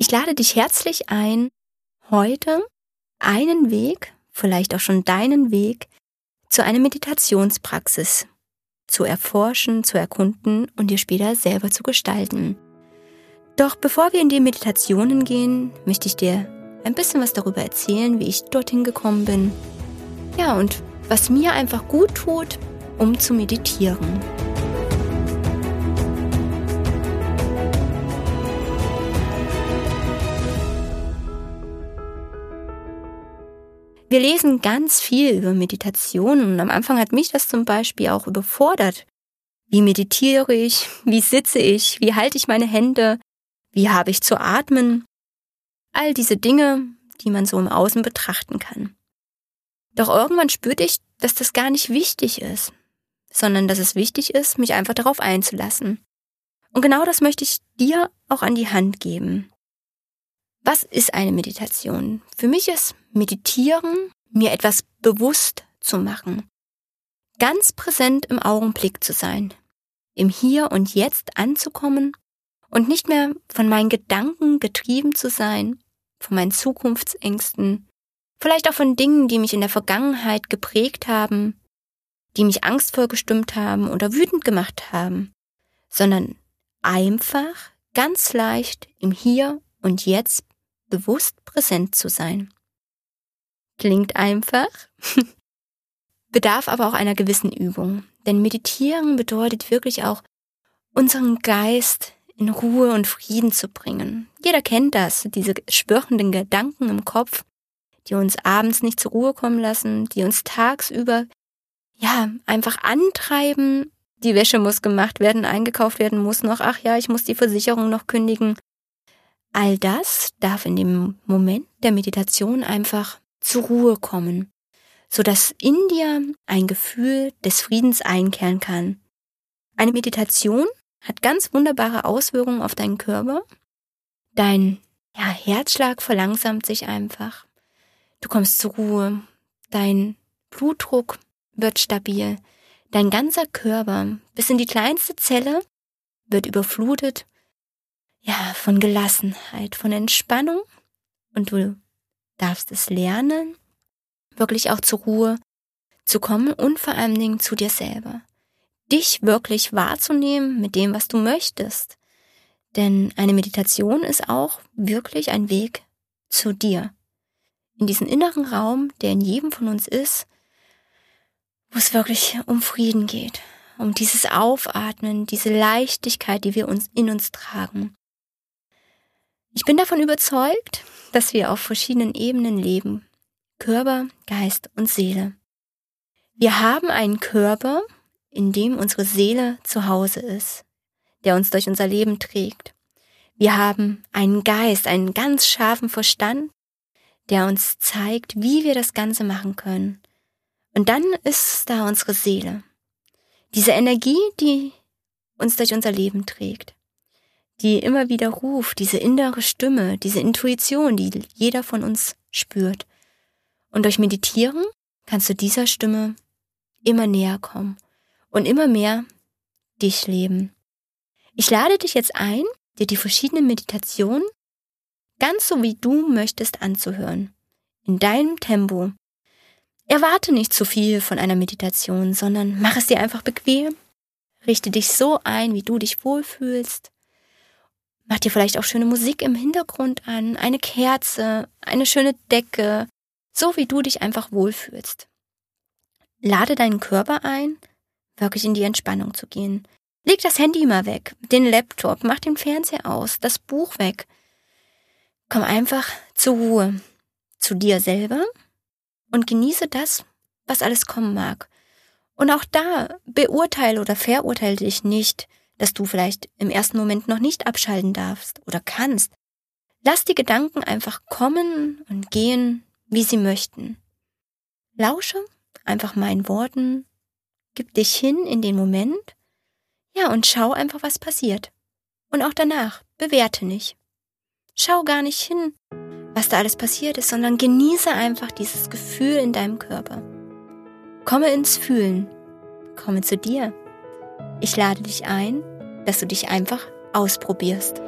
Ich lade dich herzlich ein, heute einen Weg, vielleicht auch schon deinen Weg, zu einer Meditationspraxis zu erforschen, zu erkunden und dir später selber zu gestalten. Doch bevor wir in die Meditationen gehen, möchte ich dir ein bisschen was darüber erzählen, wie ich dorthin gekommen bin. Ja, und was mir einfach gut tut, um zu meditieren. Wir lesen ganz viel über Meditation und am Anfang hat mich das zum Beispiel auch überfordert. Wie meditiere ich? Wie sitze ich? Wie halte ich meine Hände? Wie habe ich zu atmen? All diese Dinge, die man so im Außen betrachten kann. Doch irgendwann spürte ich, dass das gar nicht wichtig ist, sondern dass es wichtig ist, mich einfach darauf einzulassen. Und genau das möchte ich dir auch an die Hand geben. Was ist eine Meditation? Für mich ist Meditieren, mir etwas bewusst zu machen. Ganz präsent im Augenblick zu sein. Im Hier und Jetzt anzukommen und nicht mehr von meinen Gedanken getrieben zu sein, von meinen Zukunftsängsten, vielleicht auch von Dingen, die mich in der Vergangenheit geprägt haben, die mich angstvoll gestimmt haben oder wütend gemacht haben, sondern einfach ganz leicht im Hier und Jetzt bewusst präsent zu sein. Klingt einfach, bedarf aber auch einer gewissen Übung. Denn meditieren bedeutet wirklich auch, unseren Geist in Ruhe und Frieden zu bringen. Jeder kennt das, diese spürenden Gedanken im Kopf, die uns abends nicht zur Ruhe kommen lassen, die uns tagsüber, ja, einfach antreiben. Die Wäsche muss gemacht werden, eingekauft werden muss noch. Ach ja, ich muss die Versicherung noch kündigen. All das darf in dem Moment der Meditation einfach zur Ruhe kommen, so dass in dir ein Gefühl des Friedens einkehren kann. Eine Meditation hat ganz wunderbare Auswirkungen auf deinen Körper. Dein ja, Herzschlag verlangsamt sich einfach. Du kommst zur Ruhe. Dein Blutdruck wird stabil. Dein ganzer Körper bis in die kleinste Zelle wird überflutet ja, von Gelassenheit, von Entspannung und du darfst es lernen, wirklich auch zur Ruhe zu kommen und vor allen Dingen zu dir selber. Dich wirklich wahrzunehmen mit dem, was du möchtest. Denn eine Meditation ist auch wirklich ein Weg zu dir. In diesen inneren Raum, der in jedem von uns ist, wo es wirklich um Frieden geht, um dieses Aufatmen, diese Leichtigkeit, die wir uns in uns tragen. Ich bin davon überzeugt, dass wir auf verschiedenen Ebenen leben. Körper, Geist und Seele. Wir haben einen Körper, in dem unsere Seele zu Hause ist, der uns durch unser Leben trägt. Wir haben einen Geist, einen ganz scharfen Verstand, der uns zeigt, wie wir das Ganze machen können. Und dann ist da unsere Seele. Diese Energie, die uns durch unser Leben trägt die immer wieder ruft, diese innere Stimme, diese Intuition, die jeder von uns spürt. Und durch Meditieren kannst du dieser Stimme immer näher kommen und immer mehr dich leben. Ich lade dich jetzt ein, dir die verschiedenen Meditationen ganz so wie du möchtest anzuhören. In deinem Tempo. Erwarte nicht zu viel von einer Meditation, sondern mach es dir einfach bequem. Richte dich so ein, wie du dich wohlfühlst. Mach dir vielleicht auch schöne Musik im Hintergrund an, eine Kerze, eine schöne Decke, so wie du dich einfach wohlfühlst. Lade deinen Körper ein, wirklich in die Entspannung zu gehen. Leg das Handy mal weg, den Laptop, mach den Fernseher aus, das Buch weg. Komm einfach zur Ruhe, zu dir selber und genieße das, was alles kommen mag. Und auch da beurteile oder verurteile dich nicht, dass du vielleicht im ersten Moment noch nicht abschalten darfst oder kannst. Lass die Gedanken einfach kommen und gehen, wie sie möchten. Lausche einfach meinen Worten, gib dich hin in den Moment, ja, und schau einfach, was passiert. Und auch danach, bewerte nicht. Schau gar nicht hin, was da alles passiert ist, sondern genieße einfach dieses Gefühl in deinem Körper. Komme ins Fühlen, komme zu dir. Ich lade dich ein, dass du dich einfach ausprobierst.